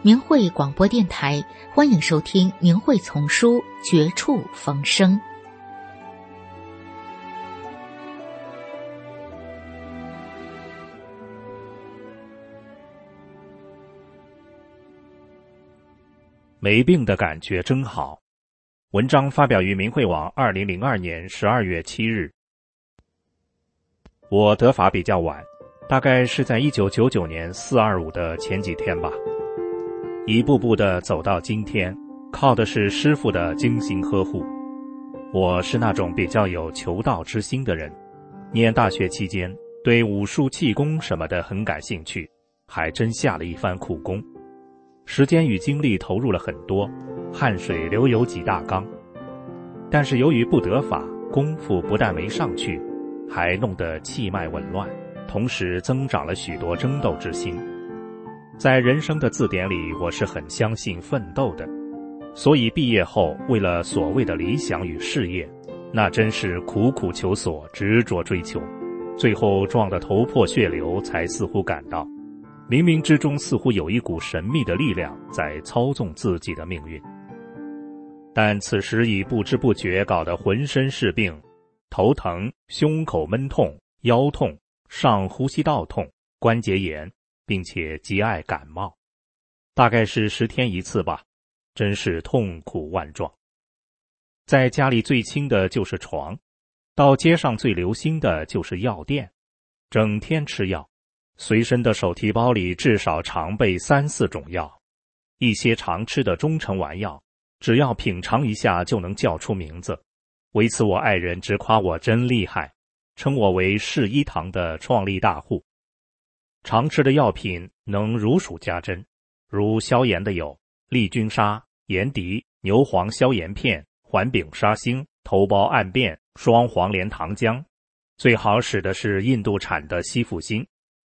明慧广播电台，欢迎收听《明慧丛书·绝处逢生》。没病的感觉真好。文章发表于明慧网，二零零二年十二月七日。我得法比较晚，大概是在一九九九年四二五的前几天吧。一步步的走到今天，靠的是师傅的精心呵护。我是那种比较有求道之心的人，念大学期间对武术、气功什么的很感兴趣，还真下了一番苦功，时间与精力投入了很多，汗水流有几大缸。但是由于不得法，功夫不但没上去，还弄得气脉紊乱，同时增长了许多争斗之心。在人生的字典里，我是很相信奋斗的，所以毕业后为了所谓的理想与事业，那真是苦苦求索、执着追求，最后撞得头破血流，才似乎感到，冥冥之中似乎有一股神秘的力量在操纵自己的命运。但此时已不知不觉搞得浑身是病，头疼、胸口闷痛、腰痛、上呼吸道痛、关节炎。并且极爱感冒，大概是十天一次吧，真是痛苦万状。在家里最轻的就是床，到街上最留心的就是药店，整天吃药，随身的手提包里至少常备三四种药，一些常吃的中成丸药，只要品尝一下就能叫出名字。为此，我爱人直夸我真厉害，称我为市医堂的创立大户。常吃的药品能如数家珍，如消炎的有利菌沙、盐迪、牛黄消炎片、环丙沙星、头孢暗变、双黄连糖浆。最好使的是印度产的西复星。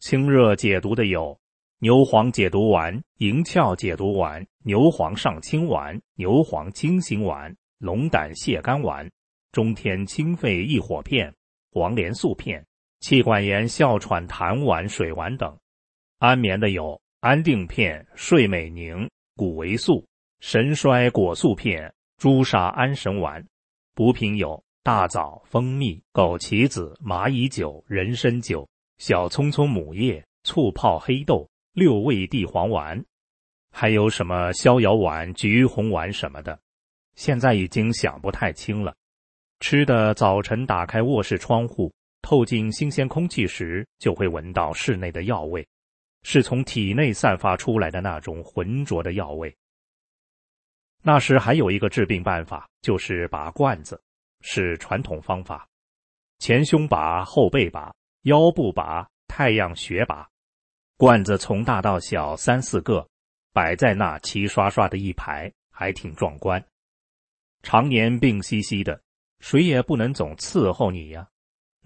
清热解毒的有牛黄解毒丸、银翘解毒丸、牛黄上清丸、牛黄清心丸、龙胆泻肝丸、中天清肺益火片、黄连素片。气管炎、哮喘、痰丸、水丸等；安眠的有安定片、睡美宁、谷维素、神衰果素片、朱砂安神丸；补品有大枣、蜂蜜、枸杞子、蚂蚁酒、人参酒、小葱葱母叶、醋泡黑豆、六味地黄丸，还有什么逍遥丸、橘红丸什么的，现在已经想不太清了。吃的早晨打开卧室窗户。透进新鲜空气时，就会闻到室内的药味，是从体内散发出来的那种浑浊的药味。那时还有一个治病办法，就是拔罐子，是传统方法，前胸拔，后背拔，腰部拔，太阳穴拔。罐子从大到小三四个，摆在那齐刷刷的一排，还挺壮观。常年病兮兮的，谁也不能总伺候你呀。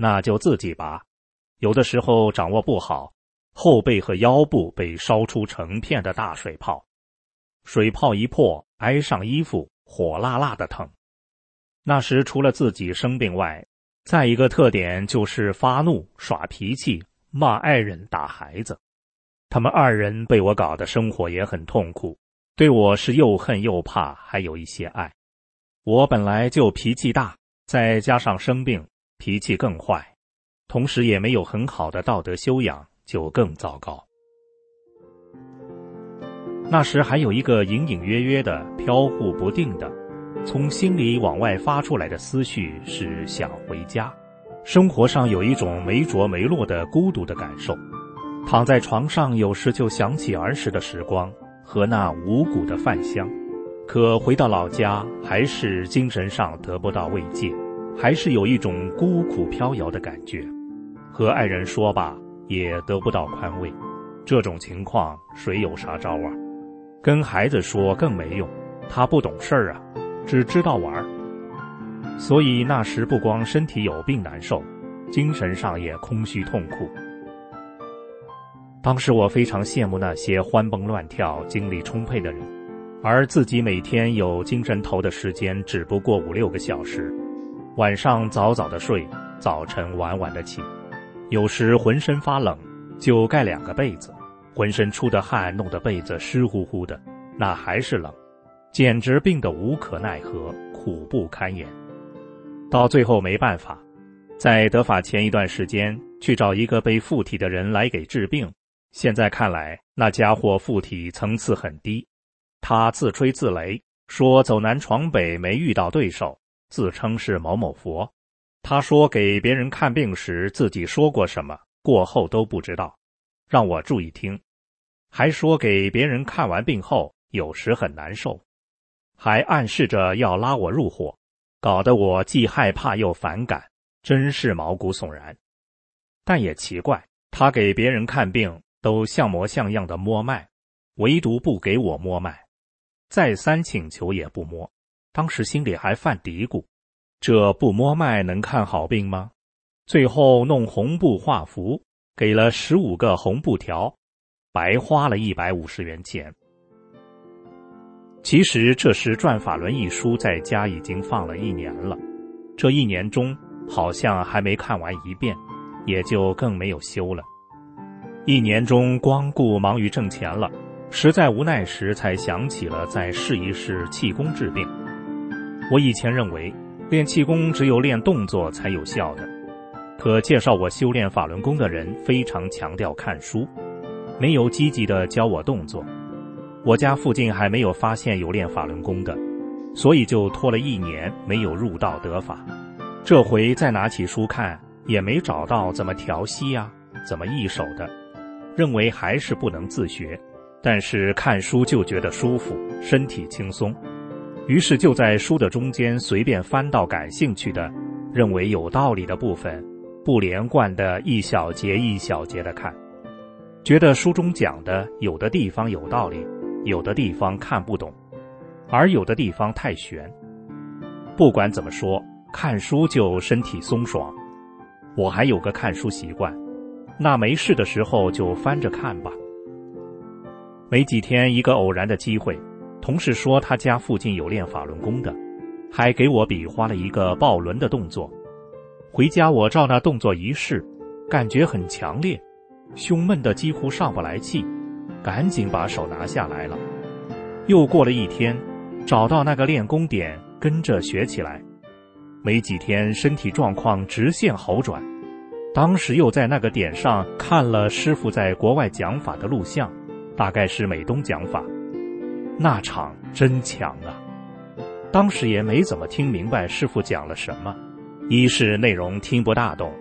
那就自己拔，有的时候掌握不好，后背和腰部被烧出成片的大水泡，水泡一破，挨上衣服，火辣辣的疼。那时除了自己生病外，再一个特点就是发怒、耍脾气、骂爱人、打孩子。他们二人被我搞得生活也很痛苦，对我是又恨又怕，还有一些爱。我本来就脾气大，再加上生病。脾气更坏，同时也没有很好的道德修养，就更糟糕。那时还有一个隐隐约约的、飘忽不定的，从心里往外发出来的思绪是想回家。生活上有一种没着没落的孤独的感受，躺在床上有时就想起儿时的时光和那五谷的饭香，可回到老家还是精神上得不到慰藉。还是有一种孤苦飘摇的感觉。和爱人说吧，也得不到宽慰。这种情况谁有啥招啊？跟孩子说更没用，他不懂事儿啊，只知道玩儿。所以那时不光身体有病难受，精神上也空虚痛苦。当时我非常羡慕那些欢蹦乱跳、精力充沛的人，而自己每天有精神头的时间只不过五六个小时，晚上早早的睡，早晨晚晚的起。有时浑身发冷，就盖两个被子，浑身出的汗弄得被子湿乎乎的，那还是冷，简直病得无可奈何，苦不堪言。到最后没办法，在得法前一段时间去找一个被附体的人来给治病。现在看来，那家伙附体层次很低，他自吹自擂，说走南闯北没遇到对手，自称是某某佛。他说给别人看病时自己说过什么，过后都不知道，让我注意听。还说给别人看完病后有时很难受，还暗示着要拉我入伙，搞得我既害怕又反感，真是毛骨悚然。但也奇怪，他给别人看病都像模像样的摸脉，唯独不给我摸脉，再三请求也不摸。当时心里还犯嘀咕。这不摸脉能看好病吗？最后弄红布画符，给了十五个红布条，白花了一百五十元钱。其实这时《转法轮》一书在家已经放了一年了，这一年中好像还没看完一遍，也就更没有修了。一年中光顾忙于挣钱了，实在无奈时才想起了再试一试气功治病。我以前认为。练气功只有练动作才有效的，可介绍我修炼法轮功的人非常强调看书，没有积极的教我动作。我家附近还没有发现有练法轮功的，所以就拖了一年没有入道得法。这回再拿起书看，也没找到怎么调息呀，怎么易手的，认为还是不能自学。但是看书就觉得舒服，身体轻松。于是就在书的中间随便翻到感兴趣的、认为有道理的部分，不连贯的一小节一小节的看，觉得书中讲的有的地方有道理，有的地方看不懂，而有的地方太玄。不管怎么说，看书就身体松爽。我还有个看书习惯，那没事的时候就翻着看吧。没几天，一个偶然的机会。同事说他家附近有练法轮功的，还给我比划了一个抱轮的动作。回家我照那动作一试，感觉很强烈，胸闷的几乎上不来气，赶紧把手拿下来了。又过了一天，找到那个练功点，跟着学起来。没几天，身体状况直线好转。当时又在那个点上看了师傅在国外讲法的录像，大概是美东讲法。那场真强啊！当时也没怎么听明白师傅讲了什么，一是内容听不大懂，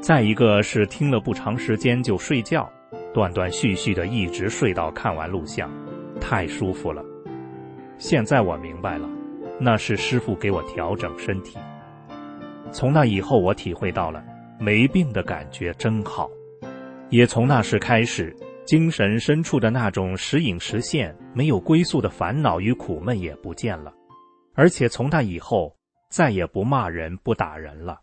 再一个是听了不长时间就睡觉，断断续续的一直睡到看完录像，太舒服了。现在我明白了，那是师傅给我调整身体。从那以后，我体会到了没病的感觉真好，也从那时开始。精神深处的那种时隐时现、没有归宿的烦恼与苦闷也不见了，而且从那以后再也不骂人、不打人了。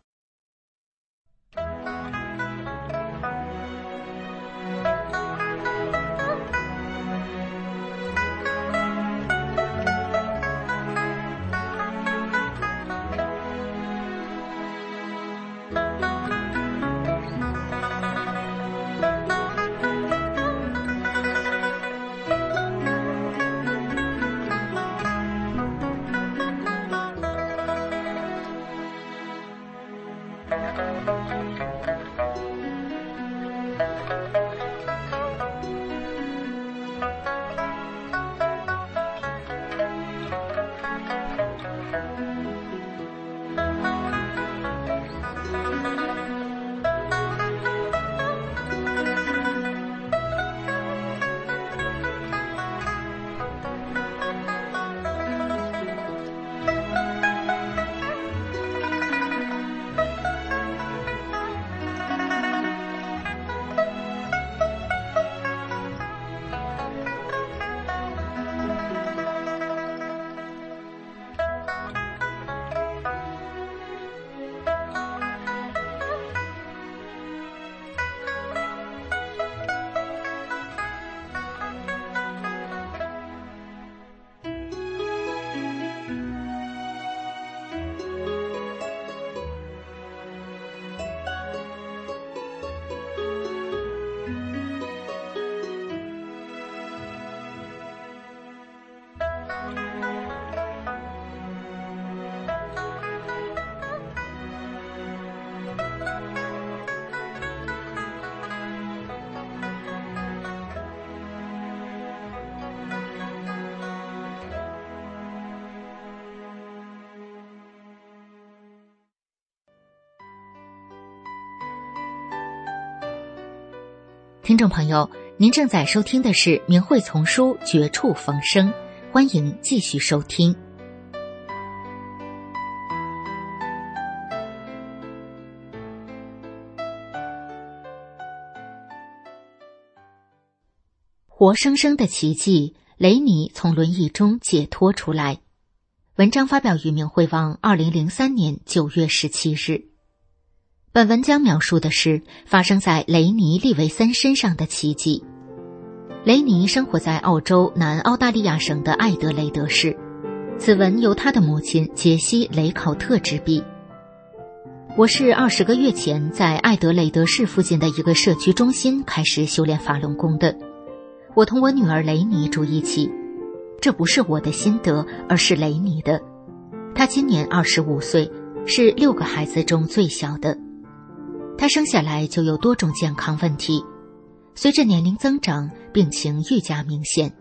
听众朋友，您正在收听的是《明慧丛书》《绝处逢生》，欢迎继续收听。活生生的奇迹，雷尼从轮椅中解脱出来。文章发表于明慧网，二零零三年九月十七日。本文将描述的是发生在雷尼利维森身上的奇迹。雷尼生活在澳洲南澳大利亚省的艾德雷德市，此文由他的母亲杰西·雷考特执笔。我是二十个月前在艾德雷德市附近的一个社区中心开始修炼法轮功的。我同我女儿雷尼住一起，这不是我的心得，而是雷尼的。她今年二十五岁，是六个孩子中最小的。他生下来就有多种健康问题，随着年龄增长，病情愈加明显。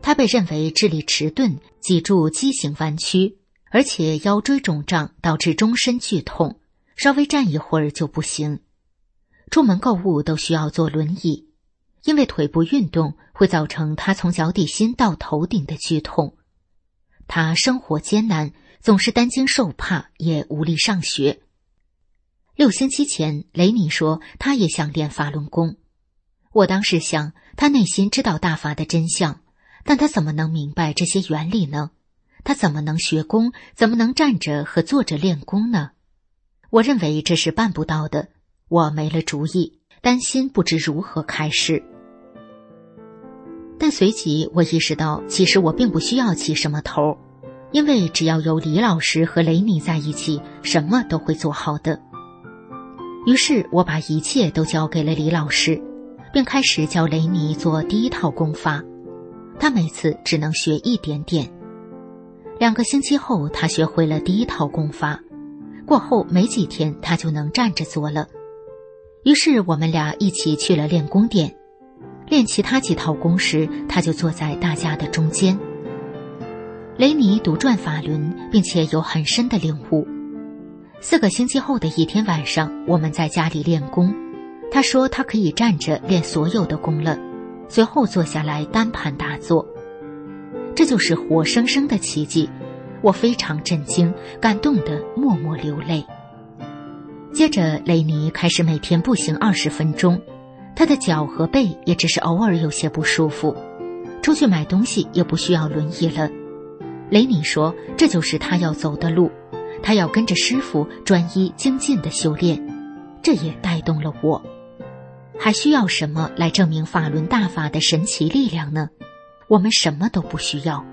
他被认为智力迟钝、脊柱畸形弯曲，而且腰椎肿胀导致终身剧痛，稍微站一会儿就不行。出门购物都需要坐轮椅。因为腿部运动会造成他从脚底心到头顶的剧痛，他生活艰难，总是担惊受怕，也无力上学。六星期前，雷尼说他也想练法轮功。我当时想，他内心知道大法的真相，但他怎么能明白这些原理呢？他怎么能学功？怎么能站着和坐着练功呢？我认为这是办不到的。我没了主意，担心不知如何开始。但随即我意识到，其实我并不需要起什么头，因为只要有李老师和雷尼在一起，什么都会做好的。于是我把一切都交给了李老师，并开始教雷尼做第一套功法。他每次只能学一点点。两个星期后，他学会了第一套功法。过后没几天，他就能站着做了。于是我们俩一起去了练功店。练其他几套功时，他就坐在大家的中间。雷尼独转法轮，并且有很深的领悟。四个星期后的一天晚上，我们在家里练功，他说他可以站着练所有的功了，随后坐下来单盘打坐。这就是活生生的奇迹，我非常震惊，感动的默默流泪。接着，雷尼开始每天步行二十分钟。他的脚和背也只是偶尔有些不舒服，出去买东西也不需要轮椅了。雷尼说：“这就是他要走的路，他要跟着师傅专一精进的修炼。”这也带动了我。还需要什么来证明法轮大法的神奇力量呢？我们什么都不需要。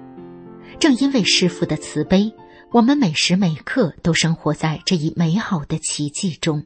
正因为师傅的慈悲，我们每时每刻都生活在这一美好的奇迹中。